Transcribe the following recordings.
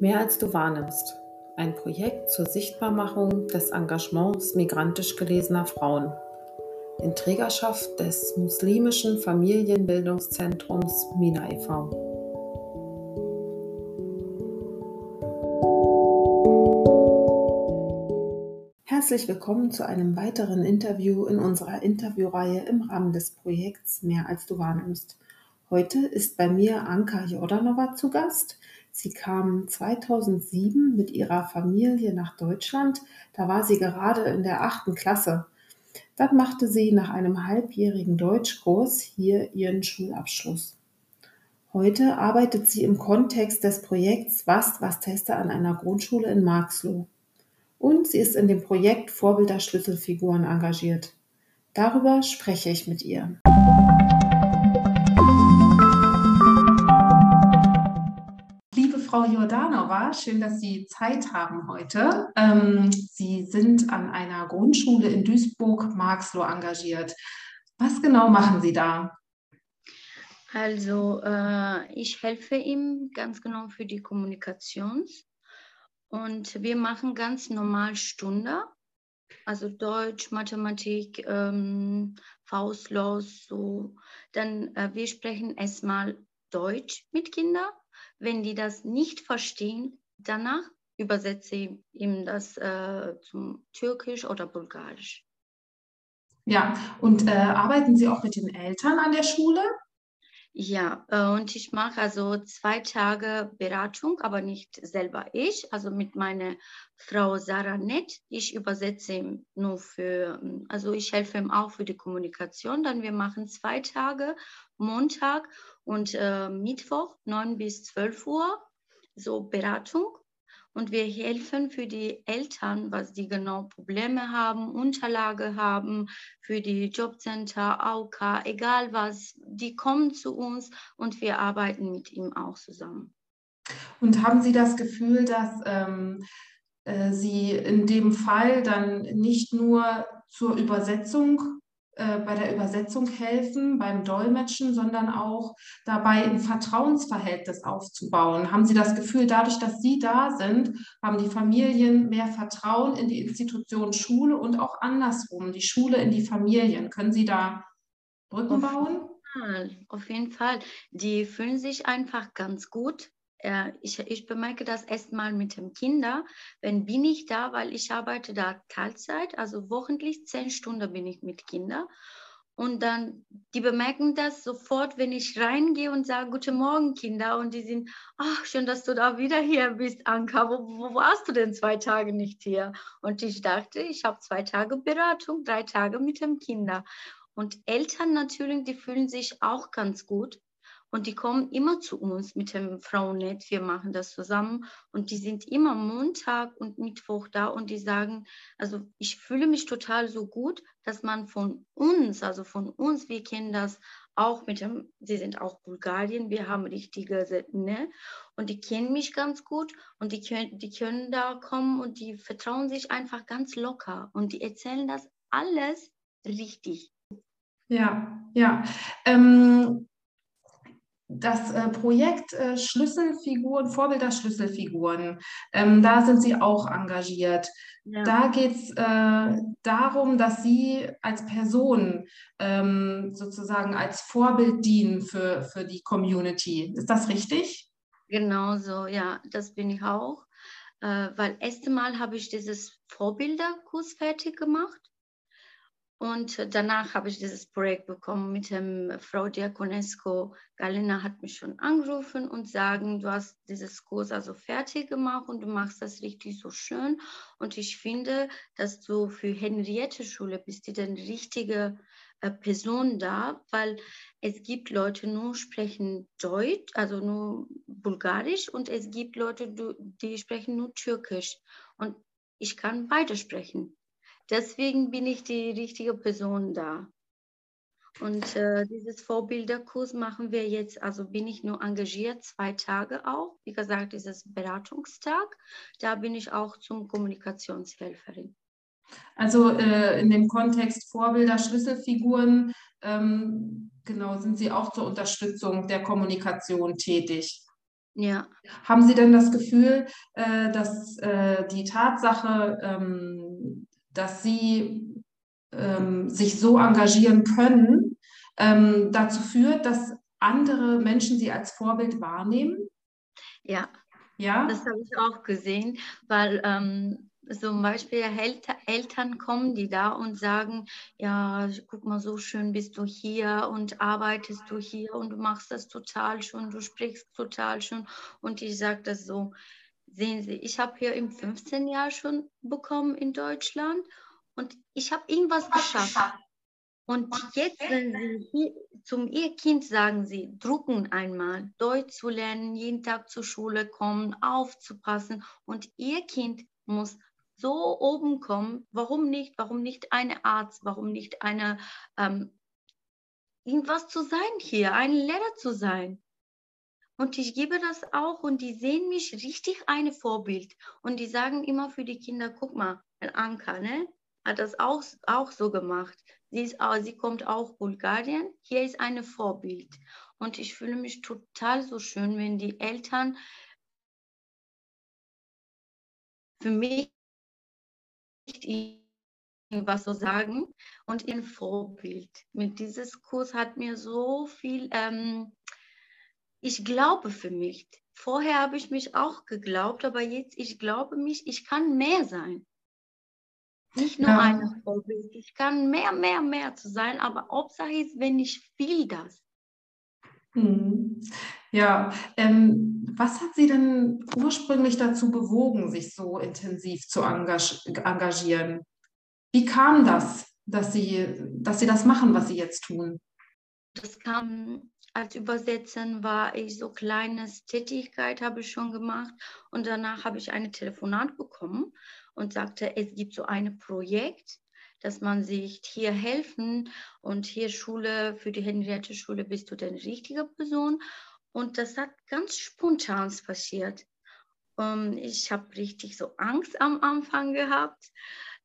Mehr als du wahrnimmst. Ein Projekt zur Sichtbarmachung des Engagements migrantisch gelesener Frauen in Trägerschaft des muslimischen Familienbildungszentrums Mina e.V. Herzlich willkommen zu einem weiteren Interview in unserer Interviewreihe im Rahmen des Projekts Mehr als du wahrnimmst. Heute ist bei mir Anka Jordanova zu Gast. Sie kam 2007 mit ihrer Familie nach Deutschland. Da war sie gerade in der achten Klasse. Dann machte sie nach einem halbjährigen Deutschkurs hier ihren Schulabschluss. Heute arbeitet sie im Kontext des Projekts Was, was Tester an einer Grundschule in Marxloh. Und sie ist in dem Projekt Vorbilder Schlüsselfiguren engagiert. Darüber spreche ich mit ihr. Frau Jordanova, schön, dass Sie Zeit haben heute. Ähm, Sie sind an einer Grundschule in Duisburg-Marxloh engagiert. Was genau machen Sie da? Also äh, ich helfe ihm ganz genau für die Kommunikation und wir machen ganz normal Stunde, also Deutsch, Mathematik, ähm, Faustlos, so. Dann äh, wir sprechen erstmal Deutsch mit Kindern wenn die das nicht verstehen, danach übersetze ich ihm das äh, zum Türkisch oder Bulgarisch. Ja, und äh, arbeiten Sie auch mit den Eltern an der Schule? Ja, äh, und ich mache also zwei Tage Beratung, aber nicht selber ich, also mit meiner Frau Sarah Nett. Ich übersetze ihm nur für, also ich helfe ihm auch für die Kommunikation. Dann wir machen zwei Tage, Montag und äh, Mittwoch 9 bis 12 Uhr, so Beratung. Und wir helfen für die Eltern, was die genau Probleme haben, Unterlage haben, für die Jobcenter, AUK, egal was, die kommen zu uns und wir arbeiten mit ihm auch zusammen. Und haben Sie das Gefühl, dass ähm, äh, Sie in dem Fall dann nicht nur zur Übersetzung bei der Übersetzung helfen, beim Dolmetschen, sondern auch dabei ein Vertrauensverhältnis aufzubauen. Haben Sie das Gefühl, dadurch, dass Sie da sind, haben die Familien mehr Vertrauen in die Institution Schule und auch andersrum, die Schule in die Familien? Können Sie da Brücken bauen? Auf jeden Fall. Die fühlen sich einfach ganz gut äh, ich, ich bemerke das erstmal mit dem Kinder, wenn bin ich da, weil ich arbeite da Teilzeit, also wochentlich zehn Stunden bin ich mit Kindern. Und dann, die bemerken das sofort, wenn ich reingehe und sage, guten Morgen, Kinder. Und die sind, ach, schön, dass du da wieder hier bist, Anka. Wo, wo warst du denn zwei Tage nicht hier? Und ich dachte, ich habe zwei Tage Beratung, drei Tage mit dem Kinder. Und Eltern natürlich, die fühlen sich auch ganz gut, und die kommen immer zu uns mit dem Frauennet. Wir machen das zusammen. Und die sind immer Montag und Mittwoch da und die sagen, also ich fühle mich total so gut, dass man von uns, also von uns, wir kennen das auch mit dem, sie sind auch Bulgarien, wir haben richtige, ne? Und die kennen mich ganz gut und die können, die können da kommen und die vertrauen sich einfach ganz locker und die erzählen das alles richtig. Ja, ja. Ähm, das äh, Projekt äh, Schlüsselfiguren, Vorbilder Schlüsselfiguren, ähm, da sind Sie auch engagiert. Ja. Da geht es äh, darum, dass Sie als Person ähm, sozusagen als Vorbild dienen für, für die Community. Ist das richtig? Genau so, ja, das bin ich auch. Äh, weil erste Mal habe ich dieses Vorbilderkurs fertig gemacht und danach habe ich dieses Projekt bekommen mit dem Frau Diakonesco. Galina hat mich schon angerufen und sagen, du hast dieses Kurs also fertig gemacht und du machst das richtig so schön. Und ich finde, dass du für Henriette Schule bist, die dann richtige äh, Person da, weil es gibt Leute, nur sprechen Deutsch, also nur Bulgarisch und es gibt Leute, die sprechen nur Türkisch. Und ich kann beide sprechen. Deswegen bin ich die richtige Person da. Und äh, dieses Vorbilderkurs machen wir jetzt, also bin ich nur engagiert, zwei Tage auch. Wie gesagt, dieses Beratungstag. Da bin ich auch zum Kommunikationshelferin. Also äh, in dem Kontext Vorbilder, Schlüsselfiguren, ähm, genau, sind Sie auch zur Unterstützung der Kommunikation tätig? Ja. Haben Sie denn das Gefühl, äh, dass äh, die Tatsache, ähm, dass Sie ähm, sich so engagieren können, ähm, dazu führt, dass andere Menschen Sie als Vorbild wahrnehmen? Ja. Ja. Das habe ich auch gesehen, weil ähm, zum Beispiel Eltern kommen, die da und sagen, ja, guck mal, so schön bist du hier und arbeitest du hier und du machst das total schön, du sprichst total schön. Und ich sage das so, sehen Sie, ich habe hier im 15 Jahr schon bekommen in Deutschland und ich habe irgendwas geschafft. Und jetzt, wenn Sie hier, zum Ihr Kind sagen Sie, drucken einmal, Deutsch zu lernen, jeden Tag zur Schule kommen, aufzupassen und Ihr Kind muss so oben kommen, warum nicht? Warum nicht eine Arzt? Warum nicht eine ähm, irgendwas zu sein hier, ein Lehrer zu sein? Und ich gebe das auch und die sehen mich richtig eine Vorbild. Und die sagen immer für die Kinder, guck mal, ein Anker, ne? Hat das auch, auch so gemacht. Sie, ist, sie kommt auch Bulgarien. Hier ist eine Vorbild. Und ich fühle mich total so schön, wenn die Eltern für mich irgendwas so sagen und ihr Vorbild. Mit dieses Kurs hat mir so viel, ähm, ich glaube für mich. Vorher habe ich mich auch geglaubt, aber jetzt, ich glaube mich, ich kann mehr sein. Nicht nur ja. ein Vorbild, ich kann mehr, mehr, mehr zu sein, aber Hauptsache ist, wenn ich will das. Hm. Ja, ähm, was hat Sie denn ursprünglich dazu bewogen, sich so intensiv zu engagieren? Wie kam das, dass Sie, dass Sie das machen, was Sie jetzt tun? Das kam als Übersetzen war ich so kleines Tätigkeit habe ich schon gemacht und danach habe ich eine Telefonat bekommen und sagte, es gibt so ein Projekt, dass man sich hier helfen und hier Schule, für die Henriette Schule bist du die richtige Person. Und das hat ganz spontan passiert. Ähm, ich habe richtig so Angst am Anfang gehabt,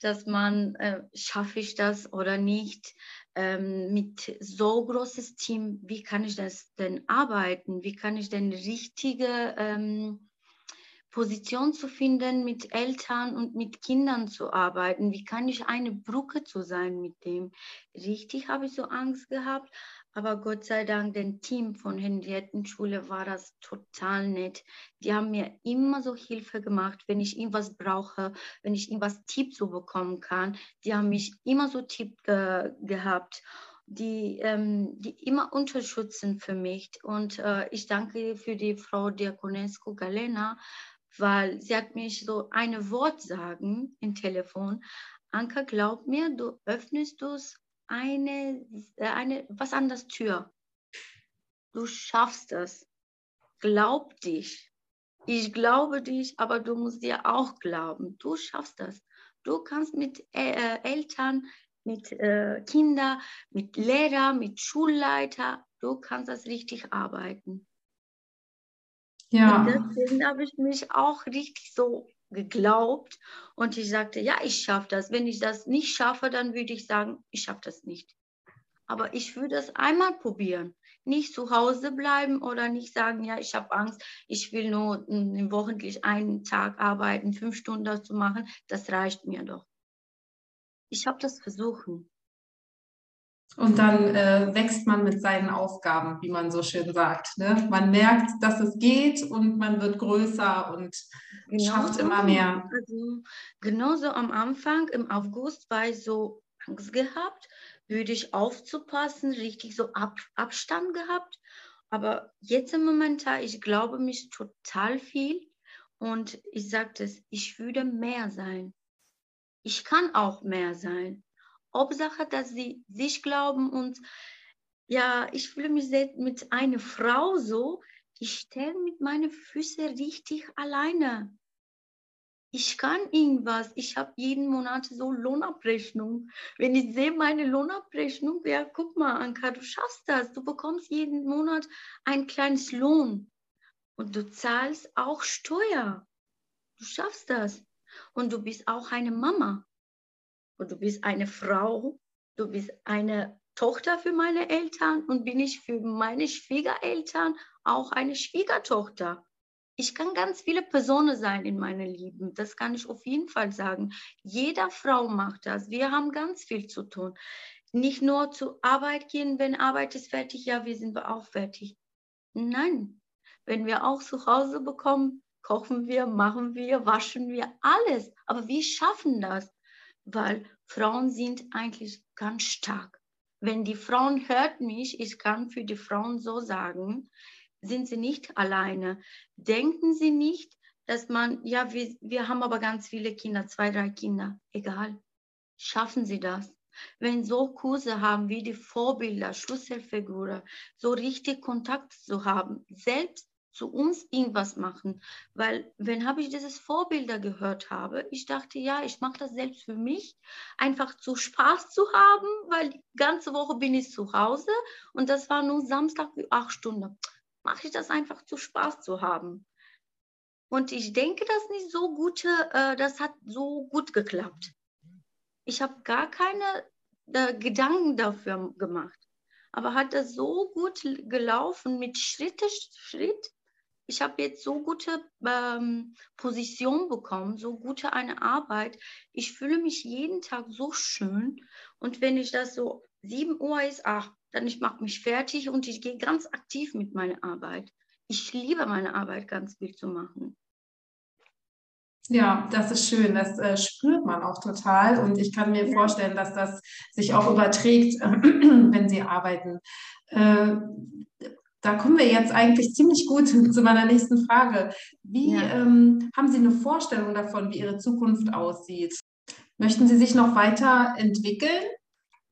dass man, äh, schaffe ich das oder nicht, ähm, mit so großes Team, wie kann ich das denn arbeiten? Wie kann ich denn richtige ähm, Position zu finden, mit Eltern und mit Kindern zu arbeiten. Wie kann ich eine Brücke zu sein mit dem? Richtig habe ich so Angst gehabt, aber Gott sei Dank, dem Team von Henriettenschule war das total nett. Die haben mir immer so Hilfe gemacht, wenn ich irgendwas brauche, wenn ich irgendwas Tipp zu bekommen kann. Die haben mich immer so Tipp äh, gehabt die, ähm, die immer unterstützen für mich. Und äh, ich danke für die Frau Diakonescu Galena, weil sie hat mich so ein Wort sagen im Telefon. Anka, glaub mir, du öffnest du eine, äh, eine, was an das Tür. Du schaffst es. Glaub dich. Ich glaube dich, aber du musst dir auch glauben. Du schaffst das. Du kannst mit äh, äh Eltern, mit äh, Kindern, mit Lehrern, mit Schulleiter, du kannst das richtig arbeiten. Ja. Und deswegen habe ich mich auch richtig so geglaubt und ich sagte, ja, ich schaffe das. Wenn ich das nicht schaffe, dann würde ich sagen, ich schaffe das nicht. Aber ich würde das einmal probieren. Nicht zu Hause bleiben oder nicht sagen, ja, ich habe Angst, ich will nur hm, wochentlich einen Tag arbeiten, fünf Stunden zu machen. Das reicht mir doch. Ich habe das versuchen. Und dann äh, wächst man mit seinen Aufgaben, wie man so schön sagt. Ne? Man merkt, dass es geht und man wird größer und genau schafft immer mehr. Also, genauso am Anfang, im August, war ich so Angst gehabt, würde ich aufzupassen, richtig so Ab Abstand gehabt. Aber jetzt im Moment, ich glaube mich total viel und ich sage es, ich würde mehr sein. Ich kann auch mehr sein. Hauptsache, dass sie sich glauben und ja, ich fühle mich mit einer Frau so, ich stehe mit meinen Füßen richtig alleine. Ich kann irgendwas. Ich habe jeden Monat so Lohnabrechnung. Wenn ich sehe meine Lohnabrechnung, ja, guck mal, Anka, du schaffst das. Du bekommst jeden Monat ein kleines Lohn. Und du zahlst auch Steuer. Du schaffst das. Und du bist auch eine Mama und du bist eine Frau, du bist eine Tochter für meine Eltern und bin ich für meine Schwiegereltern auch eine Schwiegertochter. Ich kann ganz viele Personen sein in meinem Leben. Das kann ich auf jeden Fall sagen. Jeder Frau macht das. Wir haben ganz viel zu tun. Nicht nur zur Arbeit gehen, wenn Arbeit ist fertig, ja, wir sind auch fertig. Nein, wenn wir auch zu Hause bekommen, kochen wir, machen wir, waschen wir, alles. Aber wir schaffen das, weil Frauen sind eigentlich ganz stark. Wenn die Frauen hört mich, ich kann für die Frauen so sagen, sind sie nicht alleine. Denken sie nicht, dass man, ja, wir, wir haben aber ganz viele Kinder, zwei, drei Kinder. Egal. Schaffen sie das. Wenn so Kurse haben wie die Vorbilder, Schlüsselfiguren, so richtig Kontakt zu haben, selbst zu uns irgendwas machen. Weil wenn habe ich dieses Vorbilder gehört habe, ich dachte, ja, ich mache das selbst für mich, einfach zu Spaß zu haben, weil die ganze Woche bin ich zu Hause und das war nur Samstag für acht Stunden mache ich das einfach zu Spaß zu haben. Und ich denke, dass nicht so gute, äh, das hat so gut geklappt. Ich habe gar keine äh, Gedanken dafür gemacht. Aber hat das so gut gelaufen mit Schritt für Schritt. Ich habe jetzt so gute ähm, Position bekommen, so gute eine Arbeit. Ich fühle mich jeden Tag so schön. Und wenn ich das so 7 Uhr ist, ach, dann ich mache mich fertig und ich gehe ganz aktiv mit meiner Arbeit. Ich liebe meine Arbeit ganz viel zu machen. Ja, das ist schön. Das äh, spürt man auch total. Und ich kann mir vorstellen, dass das sich auch überträgt, wenn Sie arbeiten. Äh, da kommen wir jetzt eigentlich ziemlich gut zu meiner nächsten Frage. Wie ja. ähm, haben Sie eine Vorstellung davon, wie Ihre Zukunft aussieht? Möchten Sie sich noch weiter entwickeln?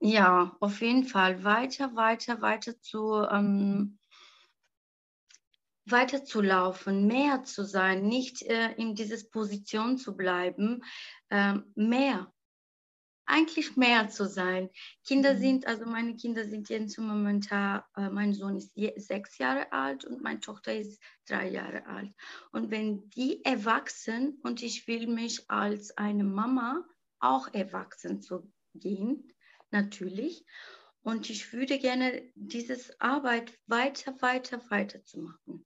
Ja, auf jeden Fall weiter, weiter, weiter zu, ähm, weiter zu laufen, mehr zu sein, nicht äh, in dieser Position zu bleiben, ähm, mehr, eigentlich mehr zu sein. Kinder mhm. sind, also meine Kinder sind jetzt im Moment, äh, mein Sohn ist sechs Jahre alt und meine Tochter ist drei Jahre alt. Und wenn die erwachsen und ich will mich als eine Mama auch erwachsen zu gehen, natürlich. Und ich würde gerne diese Arbeit weiter, weiter, weiter zu machen.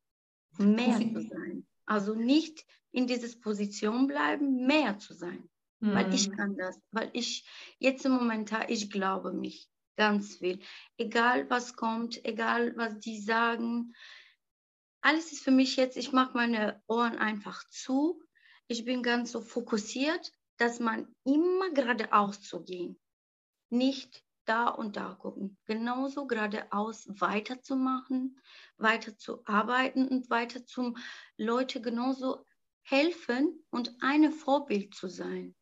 Mehr zu sein. Also nicht in dieser Position bleiben, mehr zu sein. Mhm. Weil ich mhm. kann das. Weil ich jetzt im Moment, ich glaube mich ganz viel. Egal was kommt, egal was die sagen. Alles ist für mich jetzt, ich mache meine Ohren einfach zu. Ich bin ganz so fokussiert, dass man immer geradeaus zu gehen nicht da und da gucken. Genauso geradeaus weiterzumachen, weiter zu arbeiten und weiter zum Leute genauso helfen und eine Vorbild zu sein.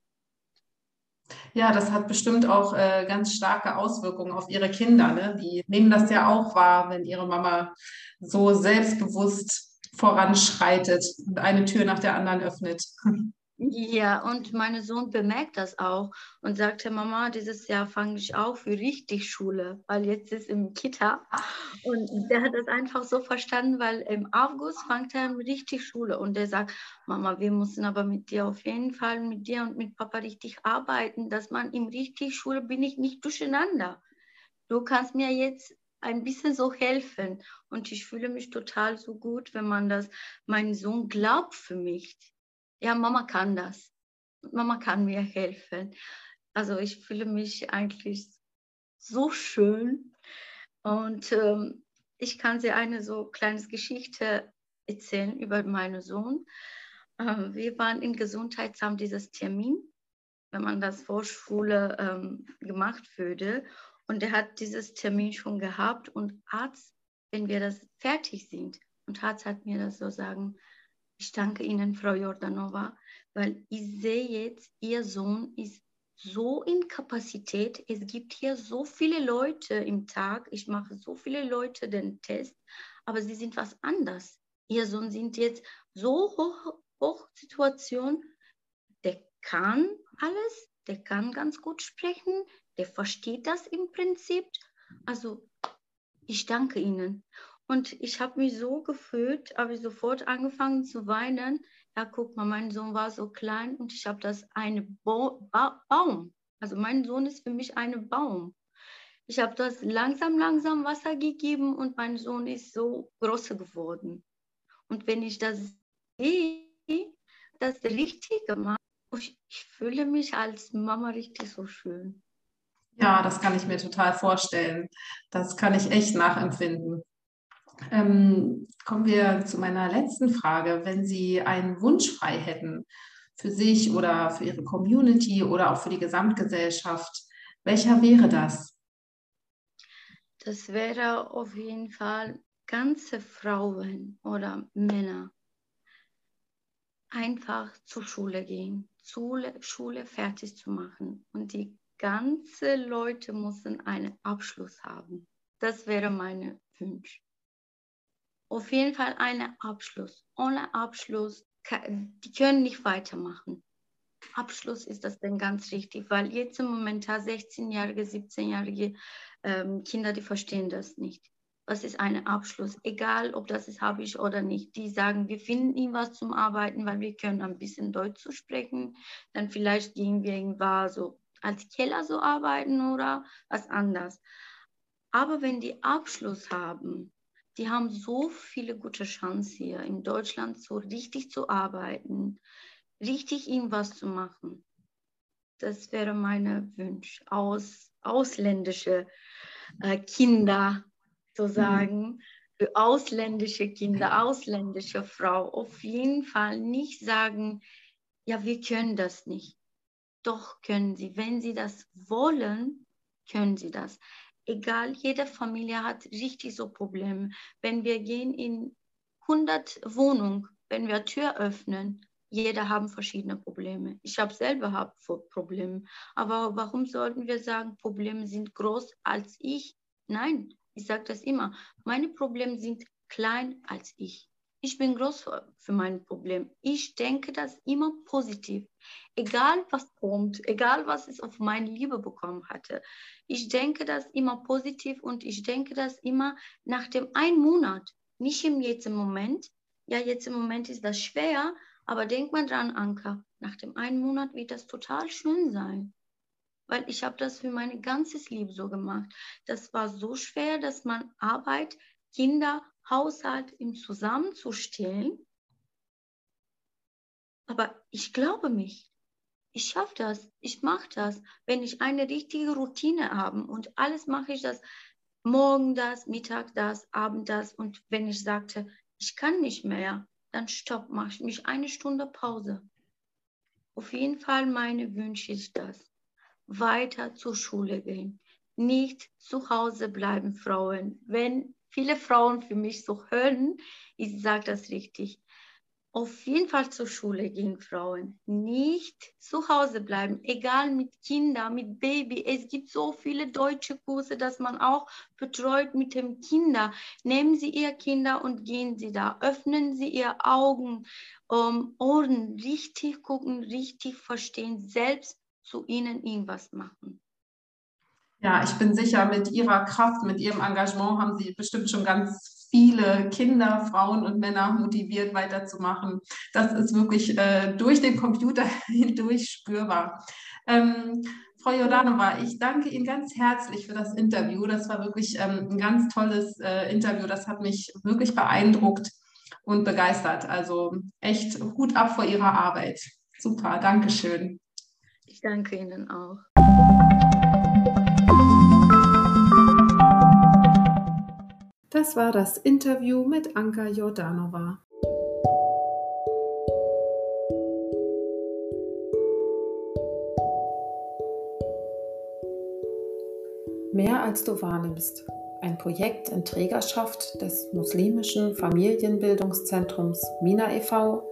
Ja, das hat bestimmt auch äh, ganz starke Auswirkungen auf ihre Kinder. Ne? Die nehmen das ja auch wahr, wenn ihre Mama so selbstbewusst voranschreitet und eine Tür nach der anderen öffnet. Ja, und mein Sohn bemerkt das auch und sagte, Mama, dieses Jahr fange ich auch für richtig Schule, weil jetzt ist im Kita. Und der hat das einfach so verstanden, weil im August fängt er richtig Schule und der sagt, Mama, wir müssen aber mit dir auf jeden Fall, mit dir und mit Papa richtig arbeiten, dass man im richtig Schule bin ich nicht durcheinander. Du kannst mir jetzt ein bisschen so helfen. Und ich fühle mich total so gut, wenn man das, mein Sohn glaubt für mich ja, Mama kann das. Mama kann mir helfen. Also ich fühle mich eigentlich so schön. Und ähm, ich kann sie eine so kleine Geschichte erzählen über meinen Sohn. Ähm, wir waren im Gesundheitsamt dieses Termin, wenn man das Vorschule ähm, gemacht würde. Und er hat dieses Termin schon gehabt und Arzt, wenn wir das fertig sind, und Arzt hat mir das so sagen, ich danke Ihnen, Frau Jordanova, weil ich sehe jetzt, Ihr Sohn ist so in Kapazität. Es gibt hier so viele Leute im Tag. Ich mache so viele Leute den Test, aber sie sind was anders. Ihr Sohn sind jetzt so hoch, hoch Situation. Der kann alles, der kann ganz gut sprechen, der versteht das im Prinzip. Also ich danke Ihnen. Und ich habe mich so gefühlt, habe ich sofort angefangen zu weinen. Ja, guck mal, mein Sohn war so klein und ich habe das eine ba ba Baum. Also mein Sohn ist für mich ein Baum. Ich habe das langsam, langsam Wasser gegeben und mein Sohn ist so groß geworden. Und wenn ich das das Richtige mache, ich, ich fühle mich als Mama richtig so schön. Ja, das kann ich mir total vorstellen. Das kann ich echt nachempfinden. Ähm, kommen wir zu meiner letzten Frage. Wenn Sie einen Wunsch frei hätten für sich oder für Ihre Community oder auch für die Gesamtgesellschaft, welcher wäre das? Das wäre auf jeden Fall ganze Frauen oder Männer einfach zur Schule gehen, Schule, Schule fertig zu machen und die ganze Leute müssen einen Abschluss haben. Das wäre mein Wunsch. Auf jeden Fall einen Abschluss. Ohne Abschluss, die können nicht weitermachen. Abschluss ist das dann ganz richtig, weil jetzt im Moment 16-jährige, 17-jährige ähm, Kinder, die verstehen das nicht. Was ist ein Abschluss? Egal, ob das ist, habe ich oder nicht. Die sagen, wir finden ihm was zum Arbeiten, weil wir können ein bisschen Deutsch zu sprechen. Dann vielleicht gehen wir irgendwann so als Keller so arbeiten oder was anderes. Aber wenn die Abschluss haben, die haben so viele gute Chancen hier in Deutschland so richtig zu arbeiten, richtig irgendwas zu machen. Das wäre meine Wunsch aus ausländische äh, Kinder zu sagen, mhm. für ausländische Kinder, ausländische Frau auf jeden Fall nicht sagen, ja, wir können das nicht. Doch können sie. Wenn sie das wollen, können sie das. Egal, jede Familie hat richtig so Probleme. Wenn wir gehen in 100 Wohnungen, wenn wir Tür öffnen, jeder haben verschiedene Probleme. Ich habe selber hab Probleme. Aber warum sollten wir sagen, Probleme sind groß als ich? Nein, ich sage das immer. Meine Probleme sind klein als ich. Ich bin groß für mein Problem. Ich denke das immer positiv. Egal was kommt, egal was ich auf meine Liebe bekommen hatte. Ich denke das immer positiv und ich denke das immer nach dem einen Monat. Nicht im jetzt Moment. Ja, jetzt im Moment ist das schwer, aber denk mal dran, Anka. Nach dem einen Monat wird das total schön sein weil ich habe das für mein ganzes Leben so gemacht. Das war so schwer, dass man Arbeit, Kinder Haushalt im Zusammenzustellen. Aber ich glaube mich. Ich schaffe das. Ich mache das. Wenn ich eine richtige Routine habe und alles mache ich das, morgen das, Mittag das, Abend das. Und wenn ich sagte, ich kann nicht mehr, dann stopp, mache ich mich eine Stunde Pause. Auf jeden Fall meine Wünsche ist das. Weiter zur Schule gehen. Nicht zu Hause bleiben, Frauen. Wenn viele Frauen für mich so hören, ich sage das richtig. Auf jeden Fall zur Schule gehen, Frauen. Nicht zu Hause bleiben, egal mit Kindern, mit Baby. Es gibt so viele deutsche Kurse, dass man auch betreut mit dem Kinder. Nehmen Sie Ihr Kinder und gehen Sie da. Öffnen Sie Ihr Augen, um, Ohren, richtig gucken, richtig verstehen, selbst zu Ihnen irgendwas machen. Ja, ich bin sicher, mit Ihrer Kraft, mit Ihrem Engagement haben Sie bestimmt schon ganz viele Kinder, Frauen und Männer motiviert, weiterzumachen. Das ist wirklich äh, durch den Computer hindurch spürbar. Ähm, Frau Jordanova, ich danke Ihnen ganz herzlich für das Interview. Das war wirklich ähm, ein ganz tolles äh, Interview. Das hat mich wirklich beeindruckt und begeistert. Also echt Hut ab vor Ihrer Arbeit. Super, Dankeschön. Ich danke Ihnen auch. Das war das Interview mit Anka Jordanova. Mehr als du wahrnimmst. Ein Projekt in Trägerschaft des muslimischen Familienbildungszentrums Mina e.V.,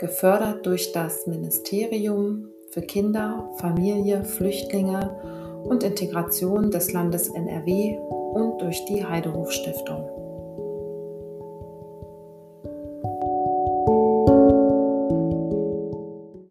gefördert durch das Ministerium für Kinder, Familie, Flüchtlinge und Integration des Landes NRW und durch die Heidehof Stiftung.